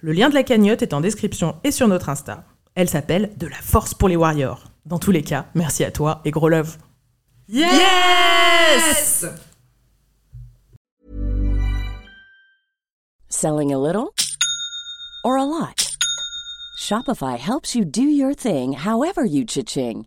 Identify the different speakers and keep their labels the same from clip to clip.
Speaker 1: Le lien de la cagnotte est en description et sur notre Insta. Elle s'appelle De la force pour les warriors. Dans tous les cas, merci à toi et gros love.
Speaker 2: Yes!
Speaker 3: Selling a little or a lot? Shopify helps you do your thing however you cha-ching.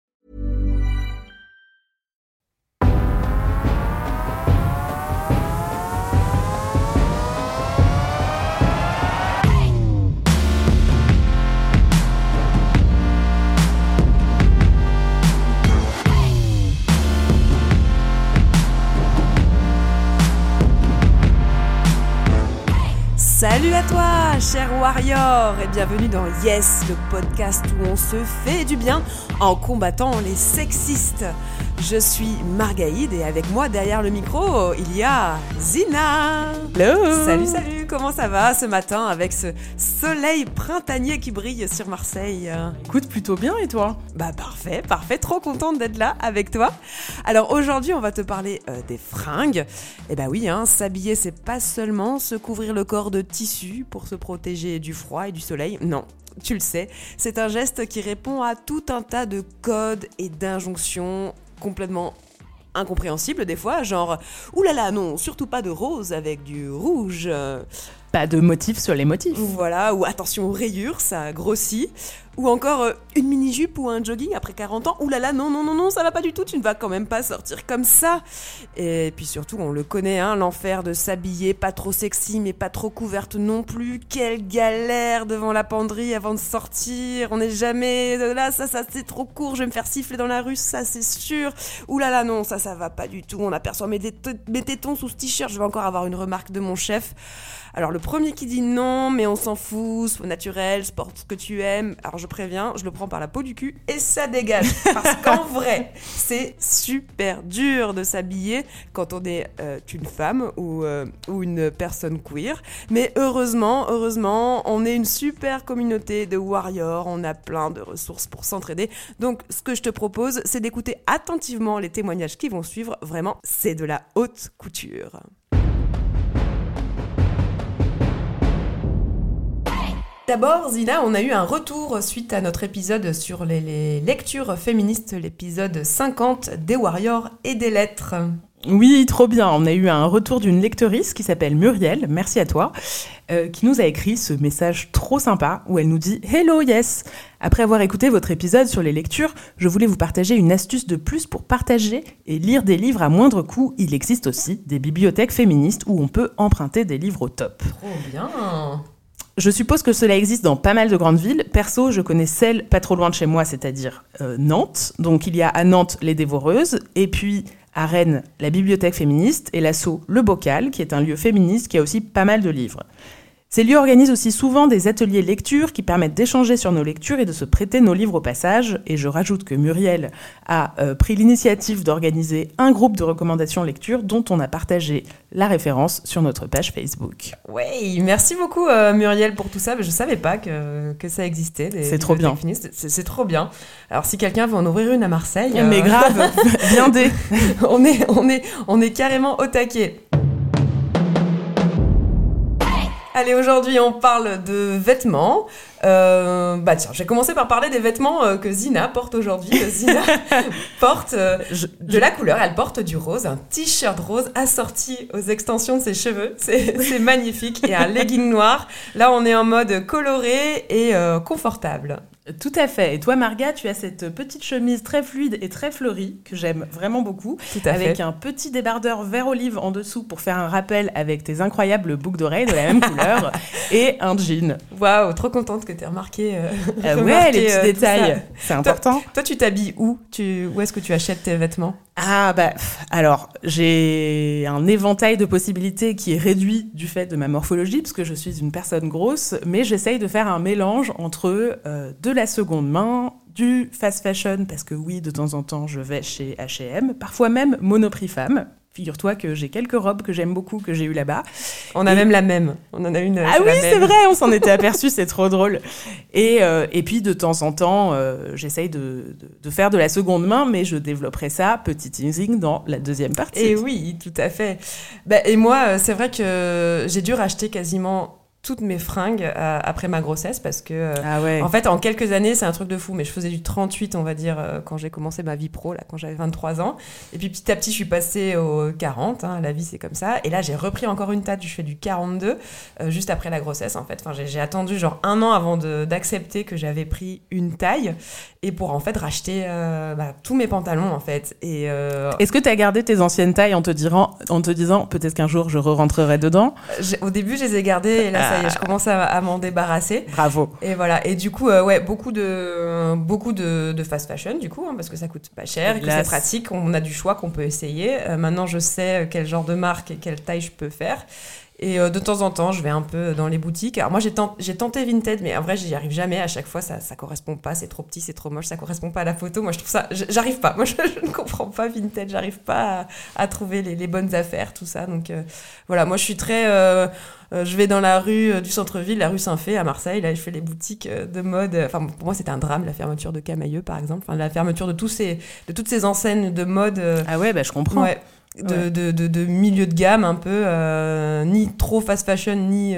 Speaker 2: Salut à toi, cher Warrior, et bienvenue dans Yes, le podcast où on se fait du bien en combattant les sexistes. Je suis Margaïde et avec moi derrière le micro, il y a Zina.
Speaker 1: Hello
Speaker 2: Salut, salut, comment ça va ce matin avec ce soleil printanier qui brille sur Marseille?
Speaker 1: Écoute plutôt bien et toi?
Speaker 2: Bah parfait, parfait, trop contente d'être là avec toi. Alors aujourd'hui, on va te parler euh, des fringues. Et bah oui, hein, s'habiller, c'est pas seulement se couvrir le corps de tissu pour se protéger du froid et du soleil. Non, tu le sais, c'est un geste qui répond à tout un tas de codes et d'injonctions complètement incompréhensibles des fois, genre oulala non, surtout pas de rose avec du rouge.
Speaker 1: Pas de motifs sur les motifs.
Speaker 2: Voilà, ou attention aux rayures, ça grossit. Ou encore euh, une mini-jupe ou un jogging après 40 ans. Ouh là là, non, non, non, non, ça va pas du tout, tu ne vas quand même pas sortir comme ça. Et puis surtout, on le connaît, hein, l'enfer de s'habiller pas trop sexy mais pas trop couverte non plus. Quelle galère devant la penderie avant de sortir. On n'est jamais là, ça, ça c'est trop court, je vais me faire siffler dans la rue, ça c'est sûr. Ouh là là, non, ça, ça va pas du tout. On aperçoit mes, tétons sous ce t-shirt, je vais encore avoir une remarque de mon chef. Alors le premier qui dit non, mais on s'en fout, sois naturel, sport ce que tu aimes. Je préviens, je le prends par la peau du cul et ça dégage. Parce qu'en vrai, c'est super dur de s'habiller quand on est euh, une femme ou, euh, ou une personne queer. Mais heureusement, heureusement, on est une super communauté de warriors, on a plein de ressources pour s'entraider. Donc ce que je te propose, c'est d'écouter attentivement les témoignages qui vont suivre. Vraiment, c'est de la haute couture. D'abord, Zina, on a eu un retour suite à notre épisode sur les, les lectures féministes, l'épisode 50 des Warriors et des lettres.
Speaker 1: Oui, trop bien. On a eu un retour d'une lectrice qui s'appelle Muriel, merci à toi, euh, qui nous a écrit ce message trop sympa où elle nous dit Hello, yes Après avoir écouté votre épisode sur les lectures, je voulais vous partager une astuce de plus pour partager et lire des livres à moindre coût. Il existe aussi des bibliothèques féministes où on peut emprunter des livres au top.
Speaker 2: Trop bien
Speaker 1: je suppose que cela existe dans pas mal de grandes villes. Perso, je connais celle pas trop loin de chez moi, c'est-à-dire euh, Nantes. Donc il y a à Nantes les Dévoreuses, et puis à Rennes la Bibliothèque féministe, et l'assaut Le Bocal, qui est un lieu féministe qui a aussi pas mal de livres. Ces lieux organisent aussi souvent des ateliers lecture qui permettent d'échanger sur nos lectures et de se prêter nos livres au passage. Et je rajoute que Muriel a euh, pris l'initiative d'organiser un groupe de recommandations lecture dont on a partagé la référence sur notre page Facebook.
Speaker 2: Oui, merci beaucoup euh, Muriel pour tout ça. Je ne savais pas que, que ça existait.
Speaker 1: C'est trop bien.
Speaker 2: C'est trop bien. Alors si quelqu'un veut en ouvrir une à Marseille...
Speaker 1: Mais
Speaker 2: euh,
Speaker 1: grave, viendez
Speaker 2: on, est, on, est, on est carrément au taquet. Allez, aujourd'hui, on parle de vêtements. Euh, bah tiens, je vais commencer par parler des vêtements euh, que Zina porte aujourd'hui. Zina porte euh, de la couleur, elle porte du rose, un t-shirt rose assorti aux extensions de ses cheveux. C'est magnifique. Et un legging noir. Là, on est en mode coloré et confortable.
Speaker 1: Tout à fait. Et toi, Marga, tu as cette petite chemise très fluide et très fleurie que j'aime vraiment beaucoup,
Speaker 2: Tout à
Speaker 1: avec un petit débardeur vert olive en dessous pour faire un rappel avec tes incroyables boucles d'oreilles de la même couleur et un jean.
Speaker 2: Waouh, trop contente que tu aies remarqué.
Speaker 1: Euh, ah ouais, les petits euh, détails, c'est important.
Speaker 2: Toi, tu t'habilles où? Tu, Où est-ce que tu achètes tes vêtements?
Speaker 1: Ah bah alors j'ai un éventail de possibilités qui est réduit du fait de ma morphologie parce que je suis une personne grosse, mais j'essaye de faire un mélange entre euh, de la seconde main, du fast fashion parce que oui de temps en temps je vais chez H&M, parfois même Monoprix Femme Figure-toi que j'ai quelques robes que j'aime beaucoup que j'ai eues là-bas.
Speaker 2: On a même la même. On en a une.
Speaker 1: Ah oui, c'est vrai, on s'en était aperçu, c'est trop drôle. Et, euh, et puis de temps en temps, euh, j'essaye de, de, faire de la seconde main, mais je développerai ça, petit teasing, dans la deuxième partie.
Speaker 2: Et oui, tout à fait. Bah, et moi, euh, c'est vrai que j'ai dû racheter quasiment toutes mes fringues euh, après ma grossesse parce que euh,
Speaker 1: ah ouais.
Speaker 2: en fait en quelques années c'est un truc de fou mais je faisais du 38 on va dire euh, quand j'ai commencé ma vie pro là quand j'avais 23 ans. Et puis petit à petit je suis passée au 40 hein, la vie c'est comme ça. Et là j'ai repris encore une tâche je fais du 42 juste après la grossesse en fait. Enfin j'ai attendu genre un an avant d'accepter que j'avais pris une taille et pour en fait racheter bah, tous mes pantalons en fait. Et
Speaker 1: est-ce que tu as gardé tes anciennes tailles en te disant en te disant peut-être qu'un jour je re rentrerai dedans
Speaker 2: au début je les ai gardées et là je commence à, m'en débarrasser.
Speaker 1: Bravo.
Speaker 2: Et voilà. Et du coup, euh, ouais, beaucoup de, beaucoup de, fast fashion, du coup, hein, parce que ça coûte pas cher, et que c'est pratique, on a du choix qu'on peut essayer. Euh, maintenant, je sais quel genre de marque et quelle taille je peux faire. Et euh, de temps en temps, je vais un peu dans les boutiques. Alors moi, j'ai tenté, tenté Vinted, mais en vrai, j'y arrive jamais. À chaque fois, ça, ça correspond pas. C'est trop petit, c'est trop moche, ça correspond pas à la photo. Moi, je trouve ça, j'arrive pas. Moi, je, ne comprends pas Vinted. J'arrive pas à, trouver les, bonnes affaires, tout ça. Donc voilà, moi, je suis très euh, je vais dans la rue euh, du centre-ville, la rue Saint-Fé à Marseille. Là, je fais les boutiques euh, de mode. Enfin, pour moi, c'était un drame, la fermeture de Camailleux, par exemple. Enfin, la fermeture de, tous ces, de toutes ces enseignes de mode.
Speaker 1: ah ouais, bah, je comprends.
Speaker 2: Ouais. De, de, de, milieu de gamme un peu, ni trop fast fashion, ni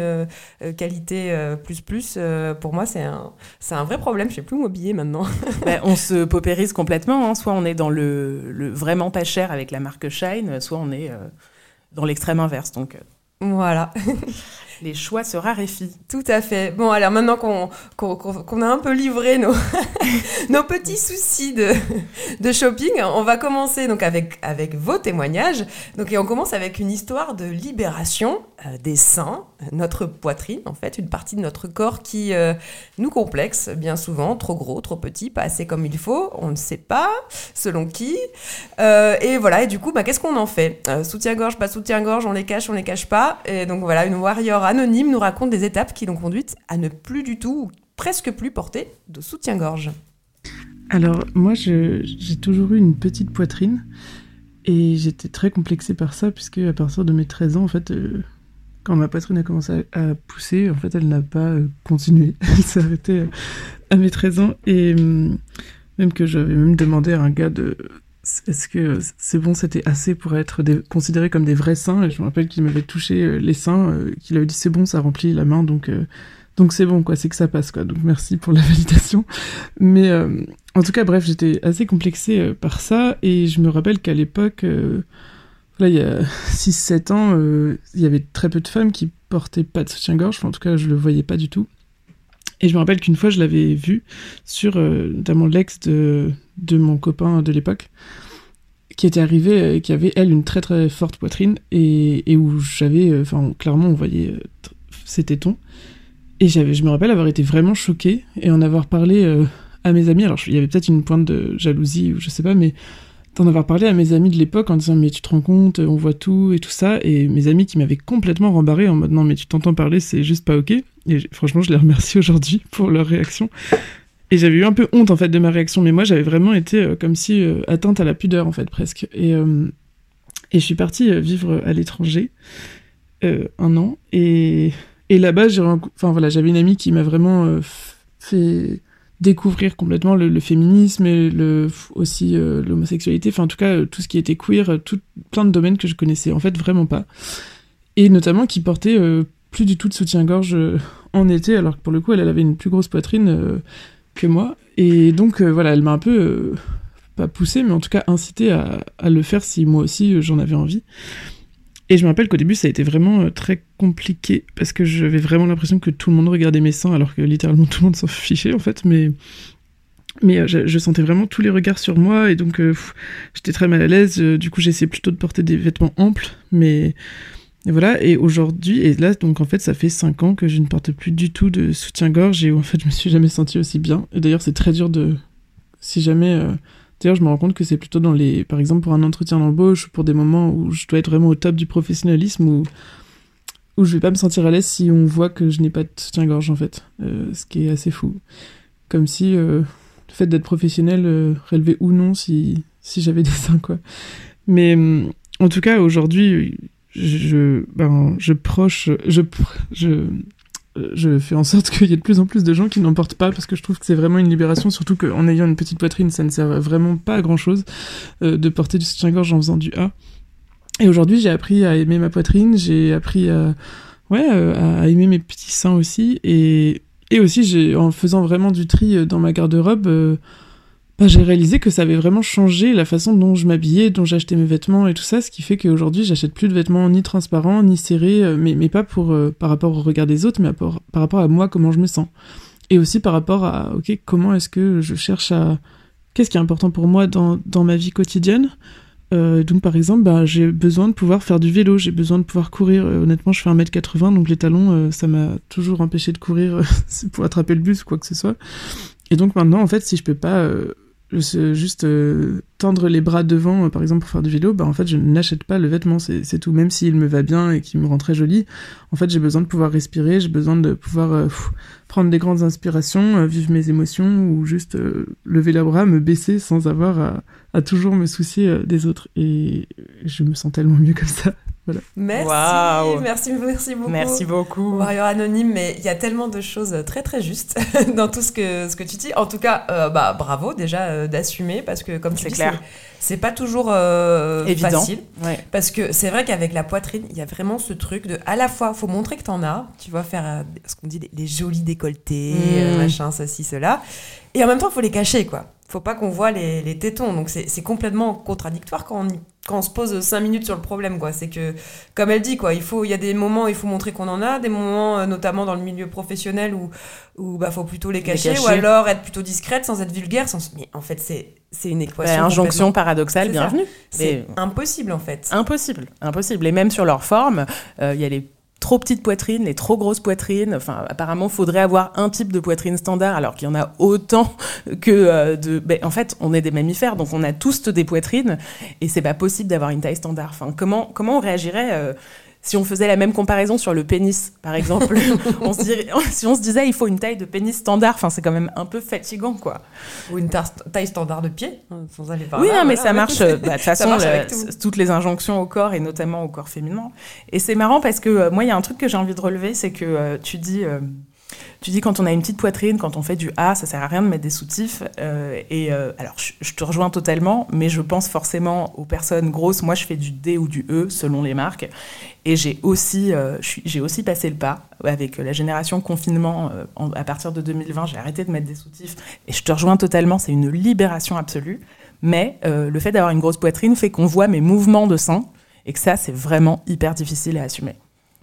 Speaker 2: qualité plus plus. pour moi, c'est un, c'est un vrai problème. Je sais plus où m'habiller maintenant.
Speaker 1: Bah, on se paupérise complètement. Hein. Soit on est dans le, le, vraiment pas cher avec la marque Shine, soit on est dans l'extrême inverse. Donc
Speaker 2: voilà.
Speaker 1: Les choix se raréfient.
Speaker 2: Tout à fait. Bon, alors maintenant qu'on a un peu livré nos, petits soucis de, shopping, on va commencer donc avec, avec vos témoignages. Donc, et on commence avec une histoire de libération euh, des seins, notre poitrine en fait, une partie de notre corps qui euh, nous complexe bien souvent, trop gros, trop petit, pas assez comme il faut, on ne sait pas, selon qui. Euh, et voilà, et du coup, bah, qu'est-ce qu'on en fait? Soutien-gorge, pas soutien-gorge, on les cache, on les cache pas. Et donc voilà, une warrior anonyme nous raconte des étapes qui l'ont conduite à ne plus du tout, ou presque plus porter de soutien-gorge.
Speaker 4: Alors moi, j'ai toujours eu une petite poitrine et j'étais très complexée par ça puisque à partir de mes 13 ans, en fait, euh, quand ma poitrine a commencé à, pousser, en fait, elle n'a pas euh, continué. Elle s'est arrêtée euh, à mes 13 ans et même que j'avais même demandé à un gars de est-ce que c'est bon, c'était assez pour être considéré comme des vrais seins Et je me rappelle qu'il m'avait touché euh, les seins, euh, qu'il avait dit c'est bon, ça remplit la main, donc euh, donc c'est bon quoi, c'est que ça passe quoi. Donc merci pour la validation. Mais en tout cas, bref, j'étais assez complexée par ça et je me rappelle qu'à l'époque, là il y a 6-7 ans, il y avait très peu de femmes qui portaient pas de soutien-gorge. en tout cas, je le voyais pas du tout. Et je me rappelle qu'une fois, je l'avais vu sur notamment l'ex de de mon copain de l'époque qui était arrivé, euh, qui avait elle une très très forte poitrine et, et où j'avais, euh, enfin clairement on voyait euh, ses tétons et j'avais, je me rappelle avoir été vraiment choquée et en avoir parlé à mes amis. Alors il y avait peut-être une pointe de jalousie ou je sais pas, mais d'en avoir parlé à mes amis de l'époque en disant mais tu te rends compte, on voit tout et tout ça et mes amis qui m'avaient complètement rembarré en mode non mais tu t'entends parler, c'est juste pas ok. Et franchement je les remercie aujourd'hui pour leur réaction j'avais eu un peu honte en fait de ma réaction, mais moi j'avais vraiment été euh, comme si euh, atteinte à la pudeur en fait presque. Et, euh, et je suis partie vivre à l'étranger un an. Et, et là-bas, enfin voilà, j'avais une amie qui m'a vraiment fait découvrir complètement le, féminisme et le, aussi l'homosexualité, enfin en tout cas tout ce qui était queer, tout, plein de domaines que je connaissais en fait vraiment pas. Et notamment qui portait plus du tout de soutien-gorge en été, alors que pour le coup, elle avait une plus grosse poitrine que moi. Et donc, voilà, elle m'a un peu, pas poussé, mais en tout cas incité à, le faire si moi aussi j'en avais envie. Et je me rappelle qu'au début, ça a été vraiment très compliqué parce que j'avais vraiment l'impression que tout le monde regardait mes seins alors que littéralement tout le monde s'en fichait en fait. Mais mais euh, je, sentais vraiment tous les regards sur moi et donc euh, j'étais très mal à l'aise. Euh, du coup, j'essayais plutôt de porter des vêtements amples, mais et voilà. Et aujourd'hui, et là, donc en fait, ça fait 5 ans que je ne porte plus du tout de soutien-gorge et en fait, je me suis jamais sentie aussi bien. Et d'ailleurs, c'est très dur de. Si jamais. D'ailleurs, je me rends compte que c'est plutôt dans les. Par exemple, pour un entretien d'embauche, pour des moments où je dois être vraiment au top du professionnalisme, où, où je vais pas me sentir à l'aise si on voit que je n'ai pas de soutien-gorge, en fait. ce qui est assez fou. Comme si le fait d'être professionnel euh, relevait ou non si, si j'avais des seins, quoi. Mais hum, en tout cas, aujourd'hui, je, ben, je proche, je, je, je fais en sorte qu'il y ait de plus en plus de gens qui n'en portent pas parce que je trouve que c'est vraiment une libération, surtout qu'en ayant une petite poitrine, ça ne sert vraiment pas à grand chose euh, de porter du soutien-gorge en faisant du A. Et aujourd'hui, j'ai appris à aimer ma poitrine, j'ai appris à, ouais, euh, à aimer mes petits seins aussi. Et et aussi, j'ai, en faisant vraiment du tri euh, dans ma garde-robe, euh, j'ai réalisé que ça avait vraiment changé la façon dont je m'habillais, dont j'achetais mes vêtements et tout ça, ce qui fait qu'aujourd'hui, j'achète plus de vêtements ni transparents, ni serrés, euh, mais, mais pas pour, par rapport au regard des autres, mais par, par rapport à moi, comment je me sens. Et aussi par rapport à, ok, comment est-ce que je cherche à... Qu'est-ce qui est important pour moi dans, dans ma vie quotidienne euh, donc par exemple, bah, j'ai besoin de pouvoir faire du vélo, j'ai besoin de pouvoir courir. Euh, honnêtement, je fais 1m80, donc les talons, euh, ça m'a toujours empêché de courir pour attraper le bus ou quoi que ce soit. Et donc maintenant, en fait, si je peux pas juste tendre les bras devant, par exemple, pour faire du vélo, bah en fait, je n'achète pas le vêtement, c'est tout. Même s'il me va bien et qu'il me rend très joli, en fait, j'ai besoin de pouvoir respirer, j'ai besoin de pouvoir prendre des grandes inspirations, vivre mes émotions ou juste lever la bras, me baisser sans avoir à à toujours me soucier euh, des autres. Et je me sens tellement mieux comme ça. Voilà.
Speaker 2: Merci, merci, merci beaucoup.
Speaker 1: Merci beaucoup.
Speaker 2: Warrior anonyme, mais il y a tellement de choses très très justes dans tout ce que, ce que tu dis. En tout cas, euh, bah, bravo déjà euh, d'assumer parce que comme tu dis, c'est pas toujours facile. Parce que c'est vrai qu'avec la poitrine, il y a vraiment ce truc de à la fois, faut montrer que tu en as, tu vois, faire ce qu'on dit, les, jolis décolletés, mmh. machin, ceci, cela. Et en même temps, il faut les cacher, quoi faut pas qu'on voit les, tétons. Donc c'est complètement contradictoire quand on, quand on se pose cinq minutes sur le problème. quoi. C'est que, comme elle dit, quoi, il faut, il y a des moments où il faut montrer qu'on en a, des moments, euh, notamment dans le milieu professionnel, où il bah, faut plutôt les cacher, ou alors être plutôt discrète sans être vulgaire. Sans... Mais en fait, c'est c'est une équation.
Speaker 1: Bah, injonction paradoxale, bienvenue.
Speaker 2: C'est impossible en fait.
Speaker 1: Impossible, impossible. Et même sur leur forme, euh, il y a les trop petites poitrines, les trop grosses poitrines. Enfin, apparemment, faudrait avoir un type de poitrine standard, alors qu'il y en a autant que euh, de. Ben, en fait, on est des mammifères, donc on a tous des poitrines, et c'est pas possible d'avoir une taille standard. Comment on réagirait euh, si on faisait la même comparaison sur le pénis, par exemple, on se dirait, si on se disait il faut une taille de pénis standard, enfin c'est quand même un peu fatigant quoi.
Speaker 2: Ou une taille standard de pied, hein, sans aller par
Speaker 1: Oui, mais ça marche. Bah, de toute façon, toutes les injonctions au corps et notamment au corps féminin. Et c'est marrant parce que euh, moi il y a un truc que j'ai envie de relever, c'est que euh, tu dis. Euh, tu dis quand on a une petite poitrine, quand on fait du A, ça sert à rien de mettre des soutifs. Euh, et euh, alors, je, te rejoins totalement, mais je pense forcément aux personnes grosses. Moi, je fais du D ou du E selon les marques. Et j'ai aussi, euh, j'ai aussi passé le pas avec la génération confinement. à partir de 2020, j'ai arrêté de mettre des soutifs. Et je te rejoins totalement, c'est une libération absolue. Mais le fait d'avoir une grosse poitrine fait qu'on voit mes mouvements de sein et que ça, c'est vraiment hyper difficile à assumer.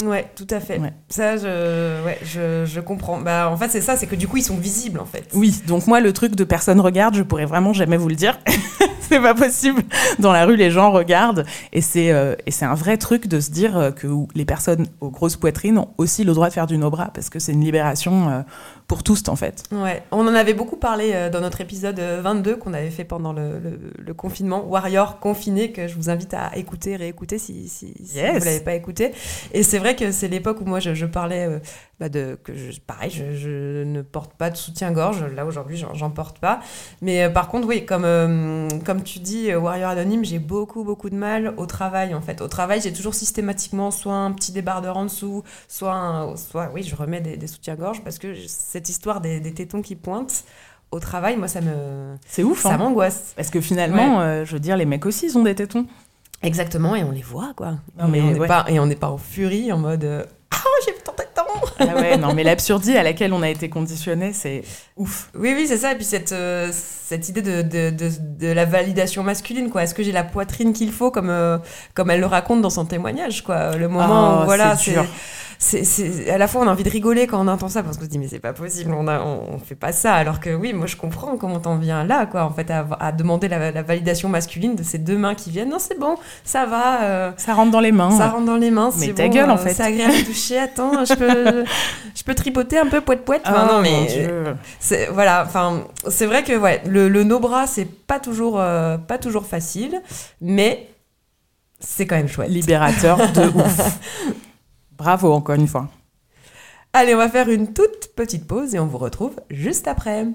Speaker 2: Ouais, tout à fait. Ça, je, ouais, je, je, comprends. Bah, en fait, c'est ça, c'est que du coup, ils sont visibles, en fait.
Speaker 1: Oui, donc moi, le truc de personne regarde, je pourrais vraiment jamais vous le dire. c'est pas possible. Dans la rue, les gens regardent. Et c'est euh, et c'est un vrai truc de se dire euh, que les personnes aux grosses poitrines ont aussi le droit de faire du no-bras, parce que c'est une libération euh, pour tous, en fait.
Speaker 2: Ouais, on en avait beaucoup parlé dans notre épisode 22 qu'on avait fait pendant le, le, confinement, Warrior confiné, que je vous invite à écouter, réécouter si, si, si vous l'avez pas écouté. Et c'est vrai que c'est l'époque où moi je, je parlais bah, de, que je, pareil, je, ne porte pas de soutien-gorge. Là, aujourd'hui, j'en porte pas. Mais euh, par contre, oui, comme, euh, comme tu dis, euh, Warrior Anonyme, j'ai beaucoup, beaucoup de mal au travail, en fait. Au travail, j'ai toujours systématiquement soit un petit débardeur en dessous, soit, soit oui, je remets des, soutiens-gorge parce que cette histoire des, tétons qui pointent, au travail, moi, ça me.
Speaker 1: C'est ouf.
Speaker 2: Ça hein. m'angoisse.
Speaker 1: Parce que finalement, je veux dire, les mecs aussi, ils ont des tétons.
Speaker 2: Exactement, et on les voit, quoi. Non, mais on n'est pas, et on n'est pas en furie, en mode. Ah, j'ai tentative
Speaker 1: Ah ouais, non, mais l'absurdie à laquelle on a été conditionné, c'est ouf.
Speaker 2: Oui, oui, c'est ça. Et puis cette, euh, cette idée de, de, de, de la validation masculine, quoi. Est-ce que j'ai la poitrine qu'il faut, comme, euh, comme elle le raconte dans son témoignage, quoi. Le moment
Speaker 1: Oh,
Speaker 2: où, voilà,
Speaker 1: c'est
Speaker 2: c'est à la fois on a envie de rigoler quand on entend ça parce qu'on se dit mais c'est pas possible on, a, on, on fait pas ça alors que oui moi je comprends comment t'en viens là quoi en fait à, à demander la, la validation masculine de ces deux mains qui viennent non c'est bon ça va euh,
Speaker 1: Ça rentre dans les mains.
Speaker 2: ça rentre dans les mains
Speaker 1: Mais
Speaker 2: c'est
Speaker 1: ta
Speaker 2: bon,
Speaker 1: gueule, en
Speaker 2: euh,
Speaker 1: fait.
Speaker 2: c'est agréable de toucher attends je peux je peux tripoter un peu poète poète
Speaker 1: Ah
Speaker 2: non mais c'est voilà enfin c'est vrai que ouais le, le no bras c'est pas toujours euh, pas toujours facile mais c'est quand même chouette
Speaker 1: Libérateur de ouf. Bravo encore une fois.
Speaker 2: Allez, on va faire une toute petite pause et on vous retrouve juste après.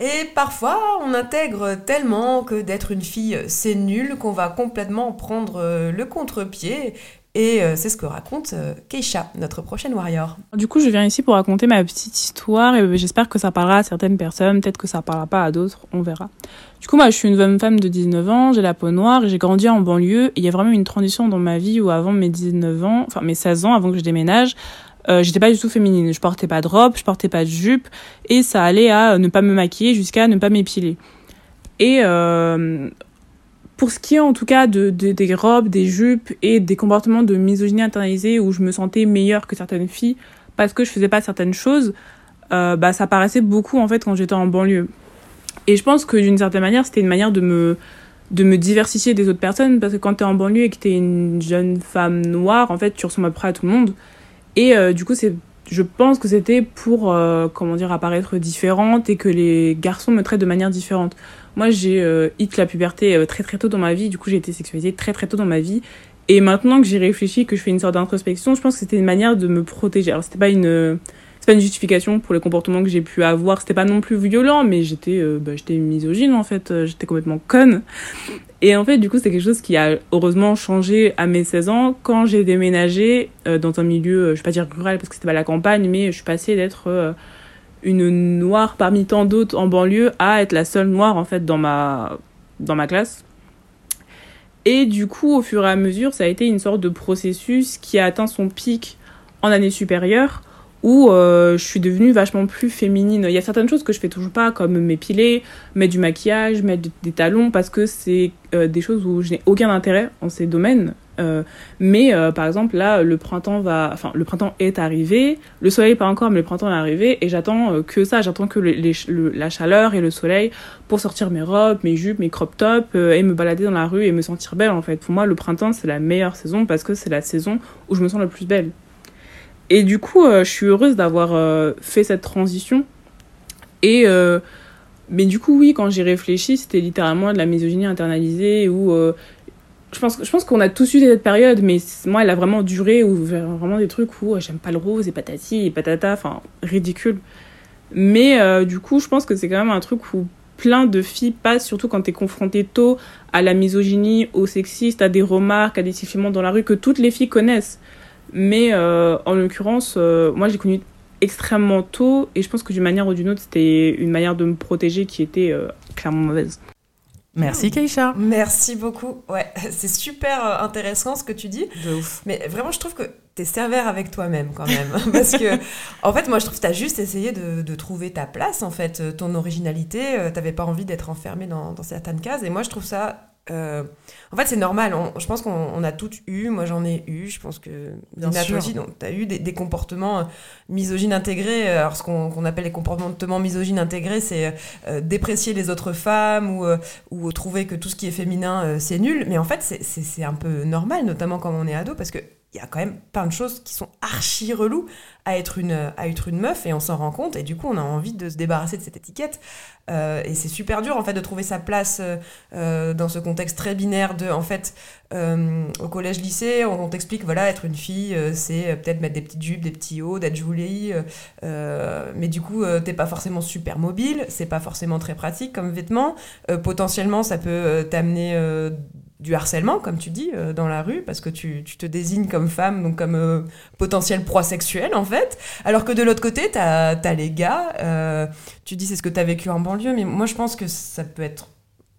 Speaker 2: Et parfois, on intègre tellement que d'être une fille, c'est nul, qu'on va complètement prendre euh, le contre-pied. Et euh, c'est ce que raconte euh, Keisha, notre prochaine warrior.
Speaker 5: Du coup, je viens ici pour raconter ma petite histoire et j'espère que ça parlera à certaines personnes, peut-être que ça parlera pas à d'autres, on verra. Du coup, moi, je suis une bonne femme de 19 ans, j'ai la peau noire j'ai grandi en banlieue. Il y a vraiment une transition dans ma vie où avant mes 19 ans, enfin mes 16 ans, avant que je déménage, euh, j'étais pas du tout féminine. Je portais pas de robe, je portais pas de jupe et ça allait à ne pas me maquiller jusqu'à ne pas m'épiler. Et euh, pour ce qui est en tout cas de, de- des robes, des jupes et des comportements de misogynie internalisée où je me sentais meilleure que certaines filles parce que je faisais pas certaines choses, euh, bah ça paraissait beaucoup en fait quand j'étais en banlieue. Et je pense que d'une certaine manière, c'était une manière de me de me diversifier des autres personnes parce que quand t'es en banlieue et que t'es une jeune femme noire, en fait, tu ressembles à peu près à tout le monde. Et euh, du coup, c'est je pense que c'était pour euh, comment dire apparaître différente et que les garçons me traitent de manière différente. Moi, j'ai euh, hit la puberté euh, très très tôt dans ma vie, du coup, j'ai été sexualisée très très tôt dans ma vie. Et maintenant que j'y réfléchis, que je fais une sorte d'introspection, je pense que c'était une manière de me protéger. Alors, c'était pas une c'est pas une justification pour les comportements que j'ai pu avoir. C'était pas non plus violent, mais j'étais euh, bah, j'étais misogyne en fait. Euh, J'étais complètement conne. Et en fait, du coup, c'est quelque chose qui a heureusement changé à mes 16 ans quand j'ai déménagé euh, dans un milieu, je vais pas dire rural parce que c'était pas la campagne, mais je suis passée d'être une noire parmi tant d'autres en banlieue à être la seule noire en fait dans ma dans ma classe. Et du coup, au fur et à mesure, ça a été une sorte de processus qui a atteint son pic en année supérieure où euh, je suis devenue vachement plus féminine. Il y a certaines choses que je fais toujours pas, comme m'épiler, mettre du maquillage, mettre des talons, parce que c'est euh, des choses où je n'ai aucun intérêt en ces domaines. Euh, mais par exemple là, le printemps va, enfin le printemps est arrivé, le soleil pas encore, mais le printemps est arrivé, et j'attends que ça, j'attends que la chaleur et le soleil pour sortir mes robes, mes jupes, mes crop tops et me balader dans la rue et me sentir belle en fait. Pour moi, le printemps c'est la meilleure saison parce que c'est la saison où je me sens le plus belle. Et du coup, euh, je suis heureuse d'avoir euh, fait cette transition. Et euh, mais du coup, oui, quand j'y réfléchi, c'était littéralement de la misogynie internalisée où je pense, je pense qu'on a tous eu cette période, mais moi, elle a vraiment duré où vraiment des trucs où j'aime pas le rose et patati et patata, enfin ridicule. Mais du coup, je pense que c'est quand même un truc où plein de filles passent, surtout quand t'es confrontée tôt à la misogynie, au sexiste, à des remarques, à des sifflements dans la rue que toutes les filles connaissent. Mais euh, en l'occurrence, euh, moi j'ai connu extrêmement tôt et je pense que d'une manière ou d'une autre, c'était une manière de me protéger qui était euh, clairement mauvaise.
Speaker 1: Merci Keisha.
Speaker 2: Merci beaucoup. Ouais, c'est super intéressant ce que tu dis.
Speaker 1: De ouf.
Speaker 2: Mais vraiment, je trouve que t'es sévère avec toi-même quand même. Parce que, en fait, moi, je trouve que t'as juste essayé de, de trouver ta place, en fait, ton originalité. T'avais pas envie d'être enfermée dans, dans certaines cases. Et moi, je trouve ça. Euh, En fait, c'est normal. On- je pense qu'on on a toutes eu. Moi, j'en ai eu. Je pense que
Speaker 1: Bien sûr.
Speaker 2: aussi, donc, t'as eu des, des comportements euh, misogynes intégrés. Alors, ce qu'on appelle les comportements misogynes intégrés, c'est euh, déprécier les autres femmes ou, euh, ou trouver que tout ce qui est féminin, euh, c'est nul. Mais en fait, c'est un peu normal, notamment quand on est ado, parce que il y a quand même plein de choses qui sont archi reloues à être une, à être une meuf et on s'en rend compte et du coup on a envie de se débarrasser de cette étiquette. Euh, et c'est super dur en fait de trouver sa place euh, euh, dans ce contexte très binaire de en fait au collège lycée on, on t'explique voilà être une fille c'est peut-être mettre des petites jupes des petits hauts d'être jolie mais du coup t'es pas forcément super mobile c'est pas forcément très pratique comme vêtement. Potentiellement ça peut t'amener du harcèlement, comme tu dis, euh, dans la rue, parce que tu, tu te désignes comme femme, donc comme euh, potentiel proie sexuelle, en fait. Alors que de l'autre côté, t'as as les gars, euh, tu dis c'est ce que t'as vécu en banlieue, mais moi je pense que ça peut être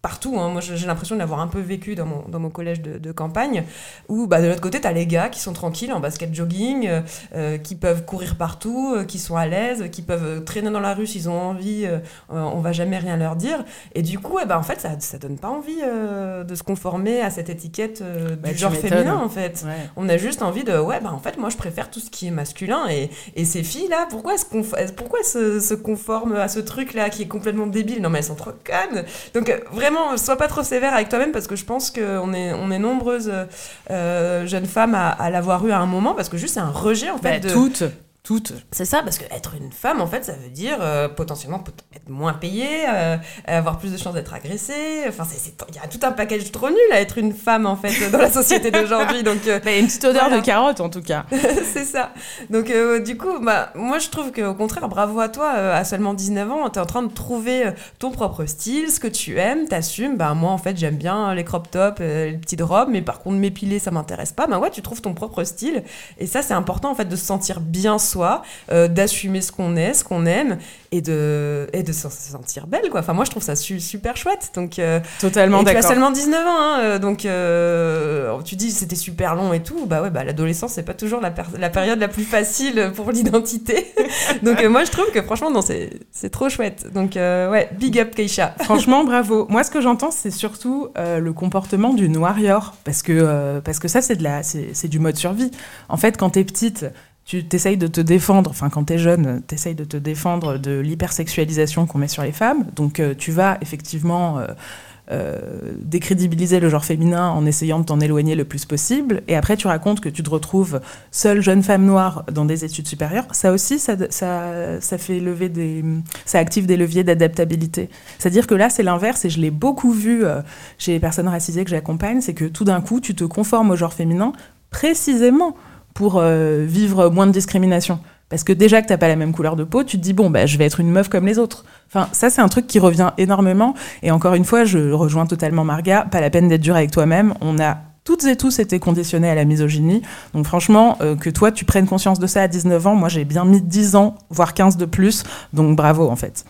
Speaker 2: partout. Hein. Moi, j'ai l'impression de l'avoir un peu vécu dans mon, dans mon collège de, de campagne, où bah, de l'autre côté, tu as les gars qui sont tranquilles en basket jogging, euh, euh, qui peuvent courir partout, euh, qui sont à l'aise, qui peuvent traîner dans la rue s'ils ont envie, on va jamais rien leur dire. Et du coup, eh ben, en fait, ça, ça donne pas envie de se conformer à cette étiquette
Speaker 1: bah,
Speaker 2: du genre féminin, en fait. On a juste envie de, ouais, bah, en fait, moi, je préfère tout ce qui est masculin. Et, et ces filles-là, pourquoi, elles se, pourquoi se, se conforment à ce truc-là qui est complètement débile? Non, mais elles sont trop connes. Donc, vraiment, sois pas trop sévère avec toi-même parce que je pense qu'on est, on est nombreuses euh, jeunes femmes à, à l'avoir eu à un moment parce que juste c'est un rejet en fait
Speaker 1: bah,
Speaker 2: de
Speaker 1: toutes toutes.
Speaker 2: C'est ça, parce que être une femme, en fait, ça veut dire euh, potentiellement être moins payée, euh, avoir plus de chances d'être agressée. Enfin, il y a tout un package trop nul à être une femme, en fait, dans la société d'aujourd'hui. Donc,
Speaker 1: euh, une petite odeur de carotte, en tout cas.
Speaker 2: c'est ça. Donc, du coup, bah, moi, je trouve qu'au contraire, bravo à toi, à seulement 19 ans, tu es en train de trouver ton propre style, ce que tu aimes, t'assumes. Bah, moi, en fait, j'aime bien les crop tops, les petites robes, mais par contre, m'épiler, ça m'intéresse pas. Bah, ouais, tu trouves ton propre style. Et ça, c'est important, en fait, de se sentir bien soi euh, d'assumer ce qu'on est, ce qu'on aime, et de, et de se sentir belle, quoi. Enfin, moi, je trouve ça super chouette. Donc, euh,
Speaker 1: Totalement d'accord.
Speaker 2: Tu as seulement 19 ans, hein, euh, donc tu dis c'était super long et tout. Bah ouais, bah l'adolescence, c'est pas toujours la, la, période la plus facile pour l'identité. donc, moi, je trouve que franchement, non, c'est trop chouette. Donc, ouais, big up, Keisha.
Speaker 1: Franchement, bravo. Moi, ce que j'entends, c'est surtout le comportement d'une warrior, parce que, parce que ça, c'est du mode survie. En fait, quand t'es petite, tu t'essayes de te défendre, enfin quand t'es jeune, t'essayes de te défendre de l'hypersexualisation qu'on met sur les femmes. Donc euh, tu vas effectivement euh, euh, décrédibiliser le genre féminin en essayant de t'en éloigner le plus possible. Et après tu racontes que tu te retrouves seule jeune femme noire dans des études supérieures. Ça aussi, ça, ça, fait lever des, ça active des leviers d'adaptabilité. C'est-à-dire que là c'est l'inverse et je l'ai beaucoup vu chez les personnes racisées que j'accompagne, c'est que tout d'un coup tu te conformes au genre féminin précisément pour euh, vivre moins de discrimination. Parce que déjà que t'as pas la même couleur de peau, tu te dis bon bah je vais être une meuf comme les autres. Enfin ça c'est un truc qui revient énormément. Et encore une fois, je rejoins totalement Marga. Pas la peine d'être dur avec toi-même. On a toutes et tous été conditionnés à la misogynie. Donc franchement, euh, que toi tu prennes conscience de ça à 19 ans, moi j'ai bien mis 10 ans, voire 15 de plus. Donc bravo en fait.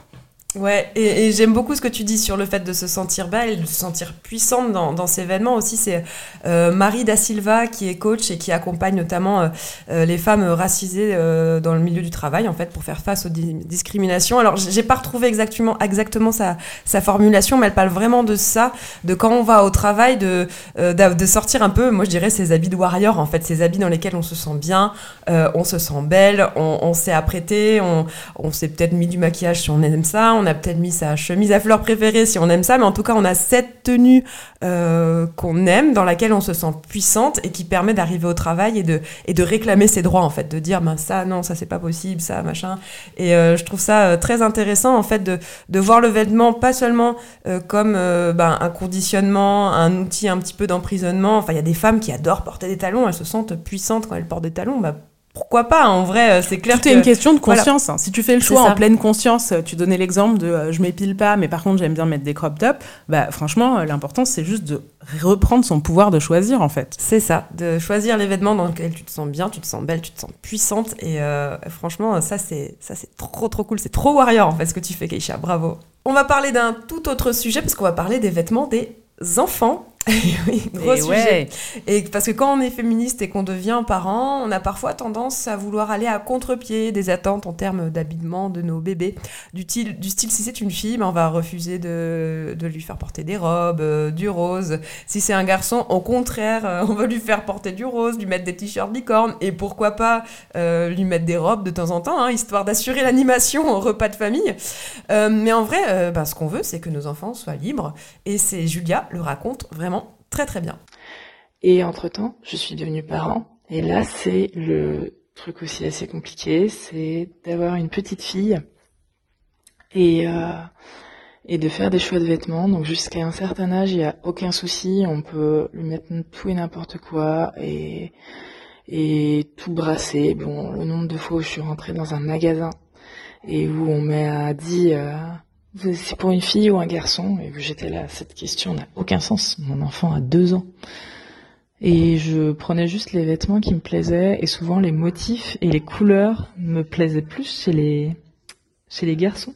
Speaker 2: Ouais, et, j'aime beaucoup ce que tu dis sur le fait de se sentir belle et de se sentir puissante dans, dans ces événements aussi. C'est euh, Marie Da Silva qui est coach et qui accompagne notamment euh, euh, les femmes racisées dans le milieu du travail en fait pour faire face aux discriminations. Alors j'ai pas retrouvé exactement exactement sa, sa formulation, mais elle parle vraiment de ça, de quand on va au travail, de de sortir un peu, moi je dirais ces habits de warrior en fait, ces habits dans lesquels on se sent bien, on se sent belle, on, on s'est apprêté, on, on s'est peut-être mis du maquillage si on aime ça, on a peut-être mis sa chemise à fleurs préférée si on aime ça, mais en tout cas, on a cette tenue euh, qu'on aime, dans laquelle on se sent puissante et qui permet d'arriver au travail et de, réclamer ses droits, en fait, de dire, ben ça, non, ça, c'est pas possible, ça, machin. Et euh, je trouve ça euh, très intéressant, en fait, de, de voir le vêtement pas seulement comme ben, un conditionnement, un outil un petit peu d'emprisonnement. Enfin, il y a des femmes qui adorent porter des talons, elles se sentent puissantes quand elles portent des talons. Bah, pourquoi pas En vrai, euh, c'est clair
Speaker 1: Tout est une question de conscience. Hein. Si tu fais le choix en pleine conscience, euh, tu donnais l'exemple de euh, je m'épile pas, mais par contre j'aime bien mettre des crop tops. Bah franchement, l'important c'est juste de reprendre son pouvoir de choisir en fait.
Speaker 2: C'est ça, de choisir les vêtements dans lesquels tu te sens bien, tu te sens belle, tu te sens puissante. Et franchement, ça c'est ça c'est trop trop cool, c'est trop warrior en fait ce que tu fais, Keisha. Bravo. On va parler d'un tout autre sujet parce qu'on va parler des vêtements des enfants. oui, gros et sujet. Et parce que quand on est féministe et qu'on devient parent, on a parfois tendance à vouloir aller à contre-pied des attentes en termes d'habillement de nos bébés. Du, du style, si c'est une fille, ben on va refuser de, de, lui faire porter des robes, euh, du rose. Si c'est un garçon, au contraire, euh, on va lui faire porter du rose, lui mettre des t-shirts bicornes et pourquoi pas euh, lui mettre des robes de temps en temps, hein, histoire d'assurer l'animation au repas de famille. mais en vrai, ben, ce qu'on veut, c'est que nos enfants soient libres. Et c'est Julia le raconte vraiment très très bien.
Speaker 6: Et entre-temps, je suis devenue parent. Et là, c'est le truc aussi assez compliqué, c'est d'avoir une petite fille et, euh, et de faire des choix de vêtements. Donc jusqu'à un certain âge, il n'y a aucun souci, on peut lui mettre tout et n'importe quoi et, et tout brasser. Bon, le nombre de fois où je suis rentrée dans un magasin et où on m'a dit... Euh, c'est pour une fille ou un garçon Et j'étais là, cette question n'a aucun sens. Mon enfant a deux ans. Et je prenais juste les vêtements qui me plaisaient et souvent les motifs et les couleurs me plaisaient plus chez les chez les garçons.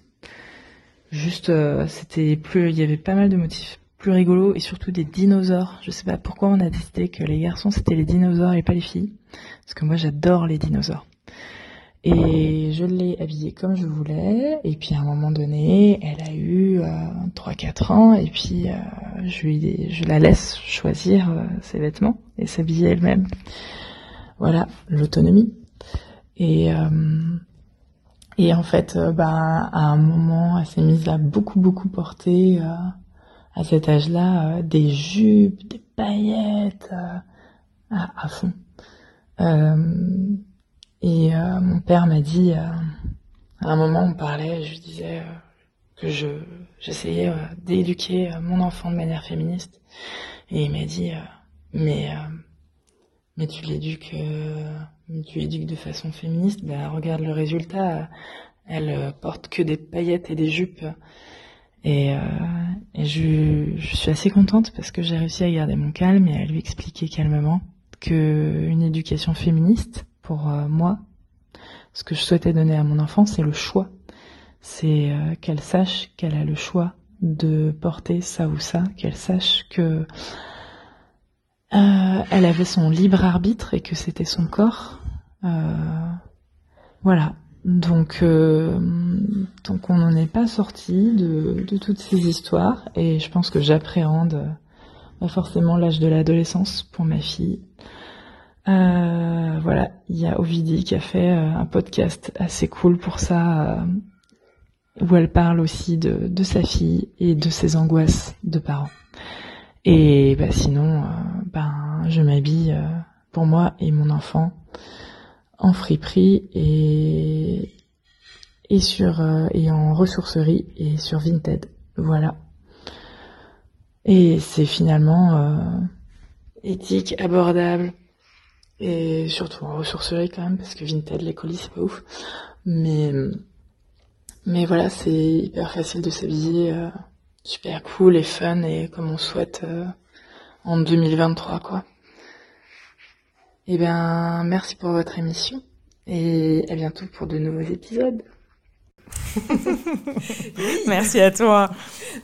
Speaker 6: Juste, euh, c'était plus, il y avait pas mal de motifs plus rigolo et surtout des dinosaures. Je sais pas pourquoi on a décidé que les garçons c'était les dinosaures et pas les filles. Parce que moi j'adore les dinosaures. Et je l'ai habillée comme je voulais. Et puis à un moment donné, elle a eu euh, 3-4 ans. Et puis euh, je, je la laisse choisir euh, ses vêtements et s'habiller elle-même. Voilà, l'autonomie. Et, euh, et en fait, euh, bah, à un moment, elle s'est mise à beaucoup, beaucoup porter euh, à cet âge-là des jupes, des paillettes, à, à, fond. Et euh, mon père m'a dit, euh, à un moment on parlait, je lui disais euh, que je j'essayais d'éduquer mon enfant de manière féministe. Et il m'a dit, mais mais tu l'éduques, tu l'éduques de façon féministe. Ben regarde le résultat, elle porte que des paillettes et des jupes. Et, et je, je suis assez contente parce que j'ai réussi à garder mon calme et à lui expliquer calmement que une éducation féministe pour euh, moi, ce que je souhaitais donner à mon enfant, c'est le choix. C'est euh, qu'elle sache qu'elle a le choix de porter ça ou ça, qu'elle sache que euh, elle avait son libre arbitre et que c'était son corps. voilà. Donc, donc on n'en est pas sorti de, de, toutes ces histoires et je pense que j'appréhende forcément l'âge de l'adolescence pour ma fille. Euh, voilà, il y a Ovidie qui a fait euh, un podcast assez cool pour ça, euh, où elle parle aussi de, sa fille et de ses angoisses de parents. Et bah, sinon, ben, je m'habille pour moi et mon enfant en friperie et, et, sur, et en ressourcerie et sur Vinted. Voilà. Et c'est finalement éthique, abordable, et surtout en ressourcerie quand même, parce que Vinted, les colis, c'est pas ouf. Mais, mais voilà, c'est hyper facile de s'habiller, euh, super cool et fun, et comme on souhaite euh, en 2023, quoi. Eh bien, merci pour votre émission, et à bientôt pour de nouveaux épisodes.
Speaker 1: Merci à toi.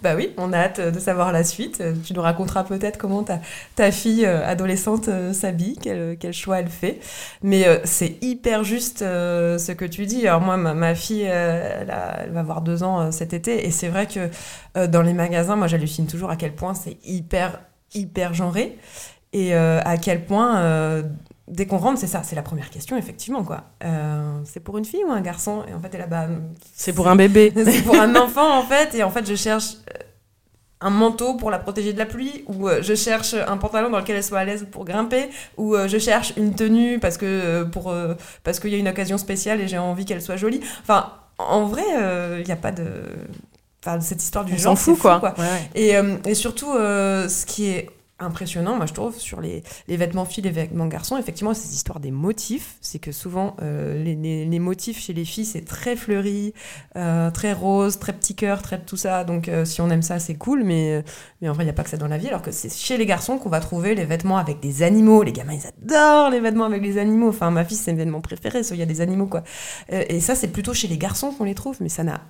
Speaker 2: Bah oui, on a hâte de savoir la suite. Tu nous raconteras peut-être comment ta, ta fille euh, adolescente euh, s'habille, quel, quel, choix elle fait. Mais euh, c'est hyper juste ce que tu dis. Alors moi, ma, ma fille, elle, a, elle, va avoir deux ans cet été. Et c'est vrai que dans les magasins, moi j'hallucine toujours à quel point c'est hyper, hyper genré. Et à quel point dès qu'on rentre, c'est ça, c'est la première question, effectivement, quoi. Euh, c'est pour une fille ou un garçon? Et en fait, elle là, bas
Speaker 1: c'est pour un bébé.
Speaker 2: c'est pour un enfant, en fait. Et en fait, je cherche euh, un manteau pour la protéger de la pluie, ou euh, je cherche un pantalon dans lequel elle soit à l'aise pour grimper, ou je cherche une tenue parce que pour parce qu'il y a une occasion spéciale et j'ai envie qu'elle soit jolie. Enfin, en vrai, il n'y a pas de Enfin, cette histoire du
Speaker 1: On
Speaker 2: genre,
Speaker 1: s'en fout,
Speaker 2: fou,
Speaker 1: quoi.
Speaker 2: quoi.
Speaker 1: Ouais, ouais.
Speaker 2: Et, et, surtout, ce qui est impressionnant, moi je trouve, sur les, les vêtements filles, les vêtements garçons, effectivement, cette histoire des motifs, c'est que souvent euh, les, les, les, motifs chez les filles, c'est très fleuri, euh, très rose, très petit cœur, très tout ça. Donc euh, si on aime ça, c'est cool, mais, mais en vrai, il n'y a pas que ça dans la vie. Alors que c'est chez les garçons qu'on va trouver les vêtements avec des animaux. Les gamins, ils adorent les vêtements avec les animaux. Enfin, ma fille, c'est mes vêtements préférés, il y a des animaux, quoi. Euh, et ça, c'est plutôt chez les garçons qu'on les trouve, mais ça n'a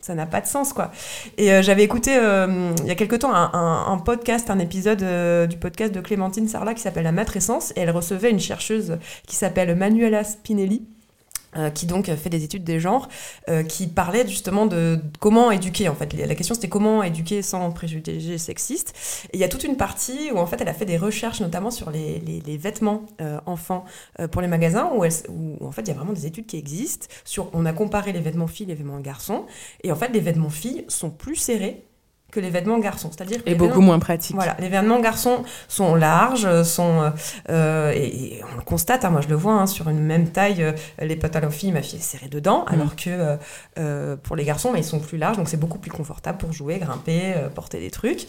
Speaker 2: ça n'a pas de sens quoi. Et euh, j'avais écouté euh, il y a quelque temps un, podcast, un épisode euh, du podcast de Clémentine Sarlat qui s'appelle La Matrescence et elle recevait une chercheuse qui s'appelle Manuela Spinelli. Euh, qui donc fait des études des genres, euh, qui parlait justement de comment éduquer en fait. La question c'était comment éduquer sans préjugés sexistes. Et il y a toute une partie où en fait elle a fait des recherches notamment sur les, les, les vêtements euh, enfants pour les magasins où, elle, où, en fait il y a vraiment des études qui existent sur on a comparé les vêtements filles et les vêtements garçons et en fait les vêtements filles sont plus serrés que les vêtements garçons, c'est-à-dire
Speaker 1: et beaucoup moins pratiques.
Speaker 2: Voilà, les vêtements garçons sont larges, sont euh, et, et, on le constate, hein, moi je le vois hein, sur une même taille, euh, les pantalons filles, ma fille est serrée dedans, mmh. alors que euh, pour les garçons, bah, ils sont plus larges, donc c'est beaucoup plus confortable pour jouer, grimper, porter des trucs.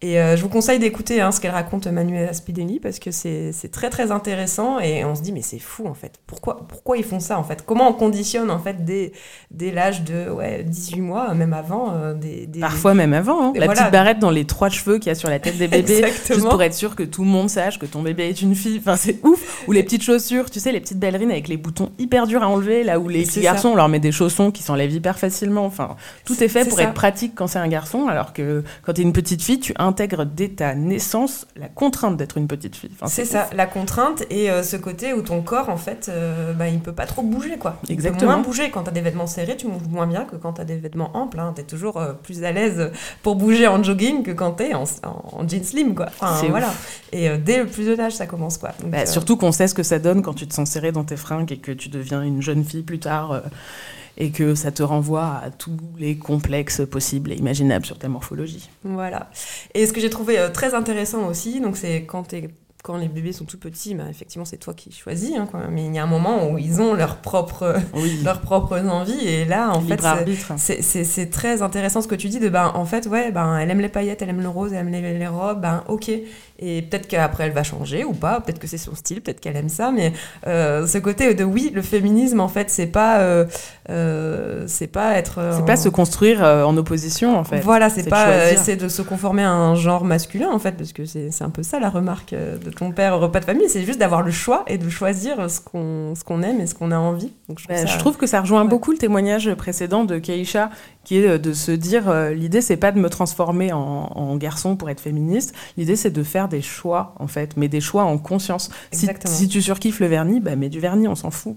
Speaker 2: Et je vous conseille d'écouter hein, ce qu'elle raconte Manuela Spinelli parce que c'est très très intéressant et on se dit mais c'est fou en fait. Pourquoi pourquoi ils font ça en fait? Comment on conditionne en fait dès dès l'âge de ouais 18 mois, même avant des, des
Speaker 1: parfois même avant hein. La
Speaker 2: voilà.
Speaker 1: petite barrette dans les trois cheveux qu'il y a sur la tête des bébés,
Speaker 2: Exactement.
Speaker 1: juste pour être sûr que tout le monde sache que ton bébé est une fille. Enfin, c'est ouf. Ou les petites chaussures, tu sais, les petites ballerines avec les boutons hyper durs à enlever, là où les petits garçons, on leur met des chaussons qui s'enlèvent hyper facilement. Enfin, tout est fait pour
Speaker 2: ça.
Speaker 1: être pratique quand c'est un garçon, alors que quand t'es une petite fille, tu intègres dès ta naissance la contrainte d'être une petite fille. Enfin,
Speaker 2: C'est ça,
Speaker 1: ouf.
Speaker 2: la contrainte et euh, ce côté où ton corps, en fait, euh, bah, il peut pas trop bouger, quoi. Il peut
Speaker 1: Exactement.
Speaker 2: moins bouger. Quand t'as des vêtements serrés, tu bouges moins bien que quand t'as des vêtements amples. Hein. T'es toujours euh, plus à l'aise pour bouger en jogging que quand t'es en, en, en jeans slim, quoi. Enfin,
Speaker 1: ouf.
Speaker 2: voilà. Et euh, dès le plus jeune âge, ça commence, quoi. Donc,
Speaker 1: Bah,
Speaker 2: euh,
Speaker 1: Surtout qu'on sait ce que ça donne quand tu te sens serré dans tes fringues et que tu deviens une jeune fille plus tard euh, et que ça te renvoie à tous les complexes possibles et imaginables sur ta morphologie.
Speaker 2: Voilà. Et ce que j'ai trouvé très intéressant aussi, donc c'est quand t'es quand les bébés sont tout petits, bah, effectivement, c'est toi qui choisis. Hein, quoi. Mais il y a un moment où ils ont leurs propres,
Speaker 1: Oui,
Speaker 2: leurs propres envies. Et là, en fait,
Speaker 1: libre
Speaker 2: c'est très intéressant ce que tu dis de ben en fait ouais ben elle aime les paillettes elle aime le rose elle aime les, les robes ben ok et peut-être qu'après elle va changer ou pas. Peut-être que c'est son style peut-être qu'elle aime ça. Mais euh, ce côté de oui le féminisme en fait c'est pas euh, euh, c'est pas être
Speaker 1: C'est pas se construire en opposition en fait.
Speaker 2: voilà c'est pas essayer de se conformer à un genre masculin en fait parce que c'est un peu ça la remarque de ton père au repas de famille. C'est juste d'avoir le choix et de choisir ce qu'on aime et ce qu'on a envie. Donc je trouve,
Speaker 1: Bah,
Speaker 2: ça-
Speaker 1: je trouve que ça rejoint
Speaker 2: ouais.
Speaker 1: beaucoup le témoignage précédent de Keisha, qui est de se dire euh, l'idée c'est pas de me transformer en, en garçon pour être féministe, l'idée c'est de faire des choix en fait, mais des choix en conscience. Si, si tu surkiffes le vernis, bah mets du vernis, on s'en fout.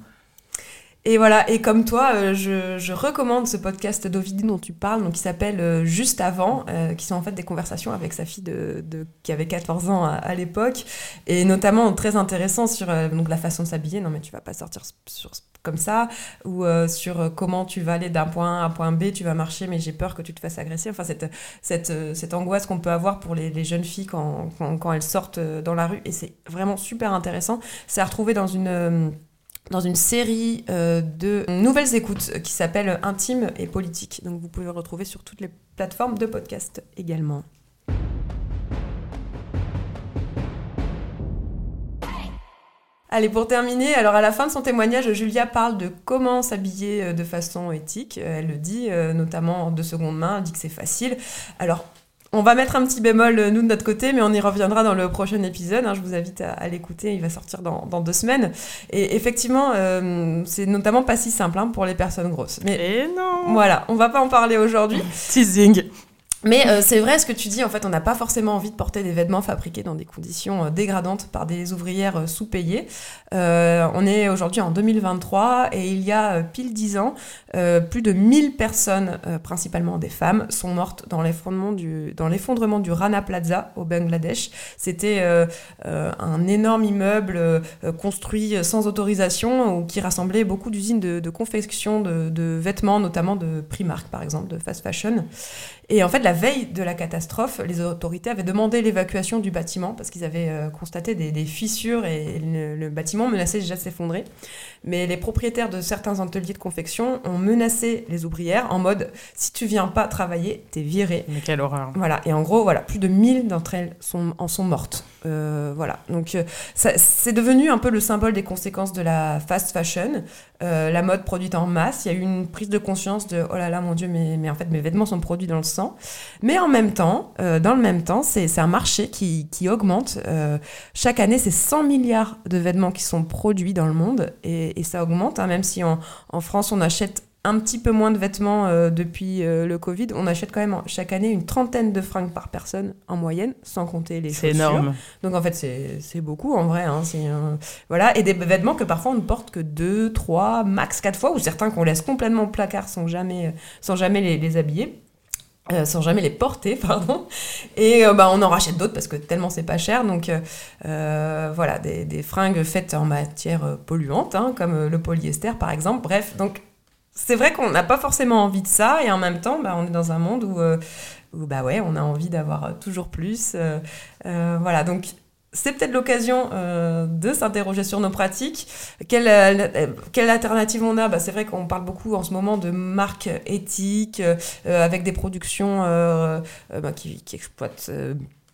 Speaker 2: Et voilà, et comme toi, euh, je, recommande ce podcast d'Ovidie dont tu parles, donc qui s'appelle euh, Juste avant, euh, qui sont en fait des conversations avec sa fille de, qui avait 14 ans à, l'époque, et notamment très intéressant sur donc la façon de s'habiller. Non mais tu vas pas sortir sur, comme ça, ou sur comment tu vas aller d'un point A à un point B, tu vas marcher, mais j'ai peur que tu te fasses agresser. Enfin cette cette, cette angoisse qu'on peut avoir pour les, jeunes filles quand, quand, quand elles sortent dans la rue, et c'est vraiment super intéressant. C'est à retrouver dans une dans une série euh, de nouvelles écoutes qui s'appelle Intime et politique. Donc vous pouvez le retrouver sur toutes les plateformes de podcast également. Allez, pour terminer, alors à la fin de son témoignage, Julia parle de comment s'habiller euh, de façon éthique. Elle le dit, euh, notamment de seconde main, elle dit que c'est facile. Alors, on va mettre un petit bémol, euh, nous, de notre côté, mais on y reviendra dans le prochain épisode. hein. je vous invite à, à l'écouter, il va sortir dans, dans deux semaines. Et effectivement, euh, c'est notamment pas si simple hein, pour les personnes grosses. Mais
Speaker 1: Et non
Speaker 2: voilà, on va pas en parler aujourd'hui.
Speaker 1: Teasing
Speaker 2: Mais euh, c'est vrai ce que tu dis, en fait, on n'a pas forcément envie de porter des vêtements fabriqués dans des conditions euh, dégradantes par des ouvrières euh, sous-payées. Euh, on est aujourd'hui en 2023 et il y a pile 10 ans, plus de 1000 personnes, principalement des femmes, sont mortes dans l'effondrement du, dans l'effondrement du Rana Plaza au Bangladesh. C'était un énorme immeuble construit sans autorisation ou qui rassemblait beaucoup d'usines de, de confection de, de vêtements, notamment de Primark par exemple, de fast fashion. Et en fait, la veille de la catastrophe, les autorités avaient demandé l'évacuation du bâtiment parce qu'ils avaient euh, constaté des, des fissures et le, le bâtiment menaçait déjà de s'effondrer. Mais les propriétaires de certains ateliers de confection ont menacé les ouvrières en mode si tu viens pas travailler, t'es viré.
Speaker 1: Mais quelle horreur
Speaker 2: Voilà, et en gros, voilà, plus de 1000 d'entre elles sont, en sont mortes. Euh, voilà, donc euh, c'est devenu un peu le symbole des conséquences de la fast fashion, euh, la mode produite en masse. Il y a eu une prise de conscience de oh là là, mon Dieu, mais, mais en fait, mes vêtements sont produits dans le sang. Mais en même temps, dans le même temps, c'est un marché qui, qui augmente. Chaque année, c'est 100 milliards de vêtements qui sont produits dans le monde, et, et ça augmente, hein, même si en, en France, on achète un petit peu moins de vêtements euh, depuis euh, le Covid. On achète quand même chaque année une trentaine de fringues par personne en moyenne, sans compter les
Speaker 1: C'est
Speaker 2: chaussures.
Speaker 1: énorme.
Speaker 2: Donc en fait, c'est c'est beaucoup en vrai. hein, c'est, euh, voilà. Et des vêtements que parfois on ne porte que deux, trois, max quatre fois, ou certains qu'on laisse complètement au placard sans jamais, sans jamais les, les habiller. euh, sans jamais les porter, pardon. Et euh, bah, on en rachète d'autres parce que tellement c'est pas cher. Donc euh, euh, voilà, des, des fringues faites en matière euh, polluante, hein, comme euh, le polyester par exemple. Bref, donc c'est vrai qu'on n'a pas forcément envie de ça et en même temps, bah, on est dans un monde où, euh, bah ouais, on a envie d'avoir euh, toujours plus. euh, euh, voilà, donc c'est peut-être l'occasion de s'interroger sur nos pratiques. Quelle, alternative on a? Bah, C'est vrai qu'on parle beaucoup en ce moment de marques éthiques, avec des productions bah, qui, qui exploitent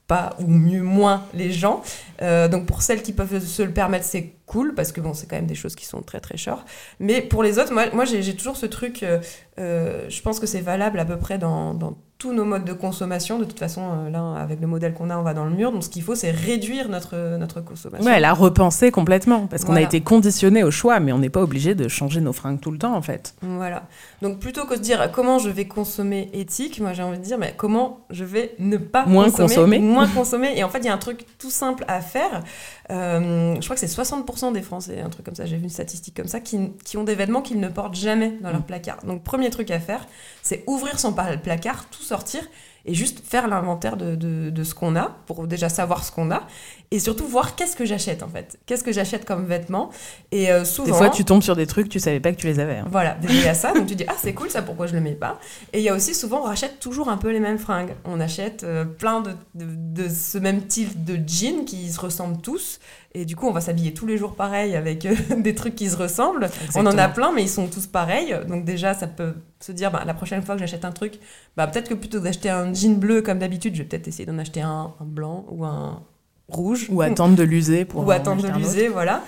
Speaker 2: pas ou mieux moins les gens. Donc pour celles qui peuvent se le permettre, c'est cool parce que bon c'est quand même des choses qui sont très très chères mais pour les autres moi, moi j'ai toujours ce truc euh, euh, je pense que c'est valable à peu près dans, dans, tous nos modes de consommation. De toute façon euh, là avec le modèle qu'on a on va dans le mur. Donc ce qu'il faut c'est réduire notre, notre consommation.
Speaker 1: Ouais la repenser complètement parce qu'on a été conditionné au choix mais on n'est pas obligé de changer nos fringues tout le temps en fait.
Speaker 2: Voilà. Donc plutôt que de dire comment je vais consommer éthique moi j'ai envie de dire mais comment je vais ne pas
Speaker 1: moins
Speaker 2: consommer, moins consommer. Et en fait il y a un truc tout simple à faire. Je crois que c'est 60% des Français, un truc comme ça, j'ai vu une statistique comme ça, qui, qui ont des vêtements qu'ils ne portent jamais dans leur
Speaker 1: mm.
Speaker 2: placard. Donc premier truc à faire, c'est ouvrir son placard, tout sortir et juste faire l'inventaire de, de, ce qu'on a pour déjà savoir ce qu'on a et surtout voir qu'est-ce que j'achète en fait. Qu'est-ce que j'achète comme vêtements et euh, souvent
Speaker 1: des fois tu tombes sur des trucs tu savais pas que tu les avais hein.
Speaker 2: voilà déjà ça donc tu dis ah c'est cool ça pourquoi je le mets pas? Et il y a aussi souvent on rachète toujours un peu les mêmes fringues. On achète euh, plein de, de, ce même type de jeans qui se ressemblent tous et du coup, on va s'habiller tous les jours pareil avec euh, des trucs qui se ressemblent. On en a plein, mais ils sont tous pareils. Donc déjà, ça peut se dire, bah, la prochaine fois que j'achète un truc, bah, peut-être que plutôt que d'acheter un jean bleu comme d'habitude, je vais peut-être essayer d'en acheter un, blanc ou un rouge.
Speaker 1: Ou attendre de l'user pour...
Speaker 2: Ou attendre de l'user, voilà.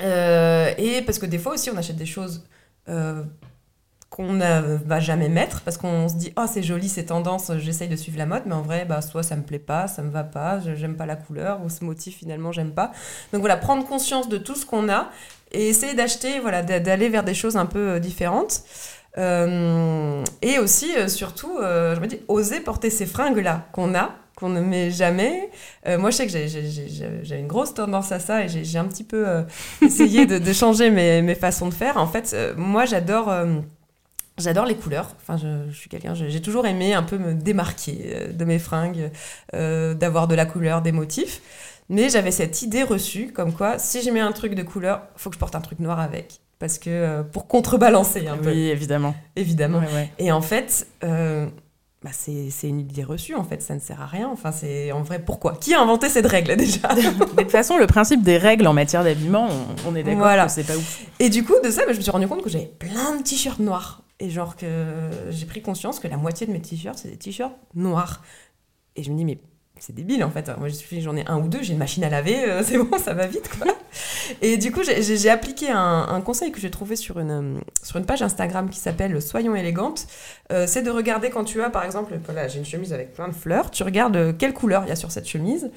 Speaker 2: Euh, et parce que des fois aussi, on achète des choses... Euh, qu'on ne va jamais mettre parce qu'on se dit oh c'est joli ces tendances j'essaye de suivre la mode mais en vrai bah soit ça me plaît pas ça me va pas j'aime pas la couleur ou ce motif finalement j'aime pas donc voilà prendre conscience de tout ce qu'on a et essayer d'acheter voilà d'aller vers des choses un peu euh, différentes euh, et aussi euh, surtout je me dis oser porter ces fringues là qu'on a qu'on ne met jamais. Moi, je sais que j'ai une grosse tendance à ça et j'ai un petit peu essayé de, changer mes, mes, façons de faire. En fait, moi, j'adore... J'adore les couleurs. Enfin, je, suis quelqu'un, j'ai toujours aimé un peu me démarquer euh, de mes fringues, euh, d'avoir de la couleur, des motifs. Mais j'avais cette idée reçue, comme quoi, si je mets un truc de couleur, faut que je porte un truc noir avec, parce que euh, pour contrebalancer un peu.
Speaker 1: Oui, évidemment.
Speaker 2: Évidemment. Et en fait. Bah, c'est, une idée reçue en fait, ça ne sert à rien. Enfin, c'est en vrai pourquoi? Qui a inventé cette règle déjà?
Speaker 1: De toute façon, le principe des règles en matière d'habillement, on, est d'accord
Speaker 2: voilà.
Speaker 1: c'est pas ouf.
Speaker 2: Et du coup, de ça, bah, je me suis rendu compte que j'avais plein de t-shirts noirs et genre que j'ai pris conscience que la moitié de mes t-shirts, c'est des t-shirts noirs. Et je me dis, mais c'est débile en fait. Moi, j'en ai un ou deux, j'ai une machine à laver, euh, c'est bon, ça va vite. Et du coup, j'ai appliqué un, conseil que j'ai trouvé sur une, page Instagram qui s'appelle Soyons élégantes. Euh, c'est de regarder quand tu as, par exemple, j'ai une chemise avec plein de fleurs, tu regardes euh, quelle couleur il y a sur cette chemise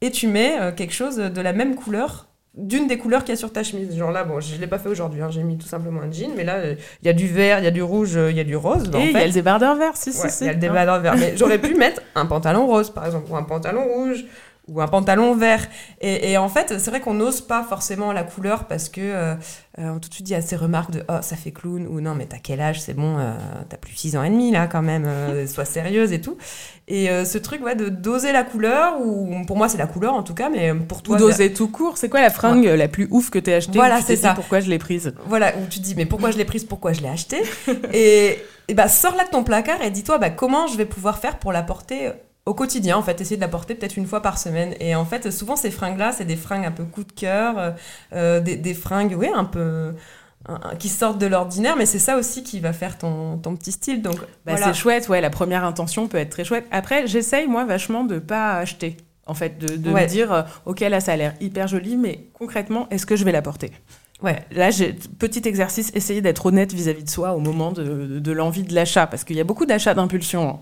Speaker 2: et tu mets quelque chose de la même couleur d'une des couleurs qu'il y a sur ta chemise. Genre là, bon, je ne l'ai pas fait aujourd'hui, hein, j'ai mis tout simplement un jean, mais là, il y a du vert, il y a du rouge, euh, il y a du rose. Bah,
Speaker 1: il y a le débardeur vert, si,
Speaker 2: ouais,
Speaker 1: si, si.
Speaker 2: Il y a le débardeur vert, mais j'aurais pu mettre un pantalon rose, par exemple, ou un pantalon rouge, ou un pantalon vert. Et, en fait, c'est vrai qu'on n'ose pas forcément la couleur parce que euh, euh on tout de suite à ces remarques de oh ça fait clown ou non mais t'as quel âge c'est bon euh, t'as plus 6 ans et demi là quand même euh, sois sérieuse et tout. Et ce truc ouais de doser la couleur ou pour moi c'est la couleur en tout cas mais pour toi
Speaker 1: ou doser tout court c'est quoi la fringue la plus ouf que t'aies achetée
Speaker 2: voilà c'est ça
Speaker 1: pourquoi je l'ai prise?
Speaker 2: Voilà où tu te dis mais pourquoi je l'ai prise pourquoi je l'ai achetée? Et, et bah sors là de ton placard et dis-toi bah comment je vais pouvoir faire pour la porter au quotidien, en fait, essayer de la porter peut-être une fois par semaine. Et en fait, souvent, ces fringues-là, c'est des fringues un peu coup de cœur, euh, euh, des, des, fringues, oui, un peu qui sortent de l'ordinaire, mais c'est ça aussi qui va faire ton, ton petit style. Donc
Speaker 1: bah c'est chouette, ouais. La première intention peut être très chouette. Après, j'essaye moi vachement de pas acheter. En fait, de, de dire, euh, ok, là, ça a l'air hyper joli, mais concrètement, est-ce que je vais la porter
Speaker 2: Ouais,
Speaker 1: là, j'ai petit exercice, essayer d'être honnête vis-à-vis de soi au moment de, de, l'envie de l'achat, parce qu'il y a beaucoup d'achats d'impulsion. Hein.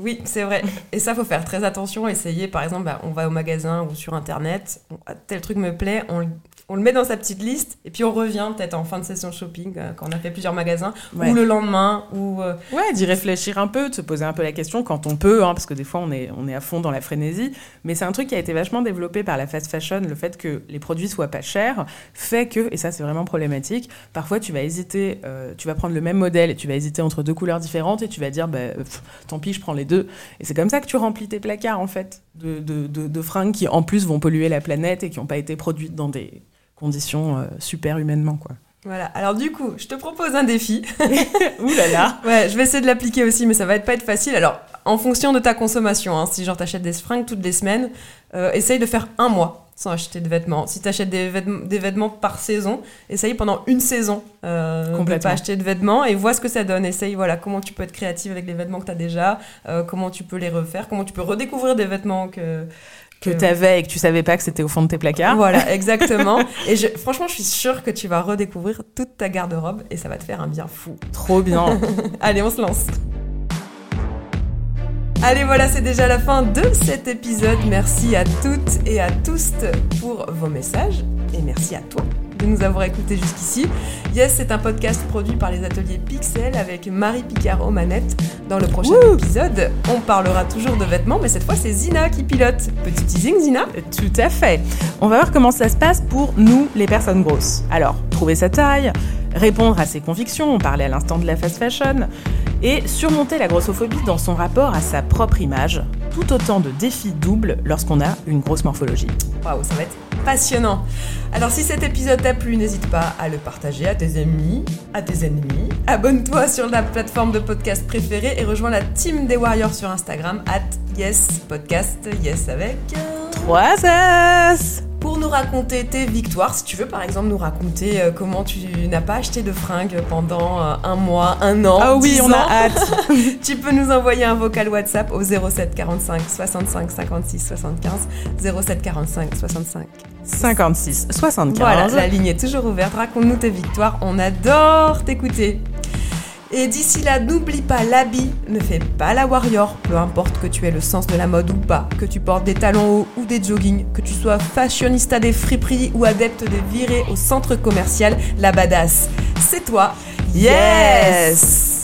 Speaker 2: Oui, c'est vrai. Et ça, faut faire très attention. Essayer, par exemple, bah, on va au magasin ou sur Internet, ah, tel truc me plaît, on, on le met dans sa petite liste et puis on revient peut-être en fin de session shopping euh, quand on a fait plusieurs magasins ou le lendemain ou euh,
Speaker 1: ouais d'y réfléchir un peu de se poser un peu la question quand on peut hein, parce que des fois on est à fond dans la frénésie. Mais c'est un truc qui a été vachement développé par la fast fashion le fait que les produits soient pas chers fait que et ça c'est vraiment problématique parfois tu vas hésiter euh, tu vas prendre le même modèle et tu vas hésiter entre deux couleurs différentes et tu vas dire bah, tant pis je prends les deux. Et c'est comme ça que tu remplis tes placards en fait de, de fringues qui en plus vont polluer la planète et qui n'ont pas été produites dans des conditions euh, super humainement, quoi.
Speaker 2: Voilà, alors du coup, je te propose un défi.
Speaker 1: Ouh là là
Speaker 2: Ouais, je vais essayer de l'appliquer aussi, mais ça va être, pas être facile. Alors, en fonction de ta consommation, hein, si genre t'achètes des fringues toutes les semaines, euh, essaye de faire un mois sans acheter de vêtements. Si t'achètes des, vêtements, par saison, essaye pendant une saison euh, de pas acheter de vêtements et vois ce que ça donne. Essaye voilà, comment tu peux être créative avec les vêtements que t'as déjà, euh, comment tu peux les refaire, comment tu peux redécouvrir des vêtements que
Speaker 1: que mm. tu avais et que tu savais pas que c'était au fond de tes placards.
Speaker 2: Voilà, exactement. et franchement, je suis sûre que tu vas redécouvrir toute ta garde-robe et ça va te faire un bien fou.
Speaker 1: Trop bien. Allez, on se lance.
Speaker 2: Allez, voilà, c'est déjà la fin de cet épisode. Merci à toutes et à tous pour vos messages et merci à toi de nous avoir écoutés jusqu'ici. Yes, c'est un podcast produit par les ateliers Pixel avec Marie Picard aux manettes. Dans le prochain épisode, on parlera toujours de vêtements, mais cette fois c'est Zina qui pilote. Petit teasing, Zina
Speaker 1: Tout à fait. On va voir comment ça se passe pour nous, les personnes grosses. Alors, trouver sa taille, répondre à ses convictions, on parlait à l'instant de la fast fashion, et surmonter la grossophobie dans son rapport à sa propre image, tout autant de défis doubles lorsqu'on a une grosse morphologie.
Speaker 2: Waouh, ça va être passionnant. Alors si cet épisode t'a plu, n'hésite pas à le partager à tes amis, à tes ennemis. Abonne-toi sur la plateforme de podcast préférée et rejoins la team des Warriors sur Instagram at yespodcast, yes avec...
Speaker 1: 3 S
Speaker 2: pour nous raconter tes victoires. Si tu veux, par exemple, nous raconter euh, comment tu n'as pas acheté de fringues pendant euh, un mois, un an.
Speaker 1: Ah oui, on
Speaker 2: ans.
Speaker 1: a hâte.
Speaker 2: tu peux nous envoyer un vocal WhatsApp au 07 45 65 56 75 07 45 65.
Speaker 1: 56, 75.
Speaker 2: Voilà, la ligne est toujours ouverte. Raconte-nous tes victoires. On adore t'écouter. Et d'ici là, n'oublie pas, l'habit ne fait pas la warrior, peu importe que tu aies le sens de la mode ou pas, que tu portes des talons hauts ou des joggings, que tu sois fashionista des friperies ou adepte des virées au centre commercial, la badass, c'est toi. Yes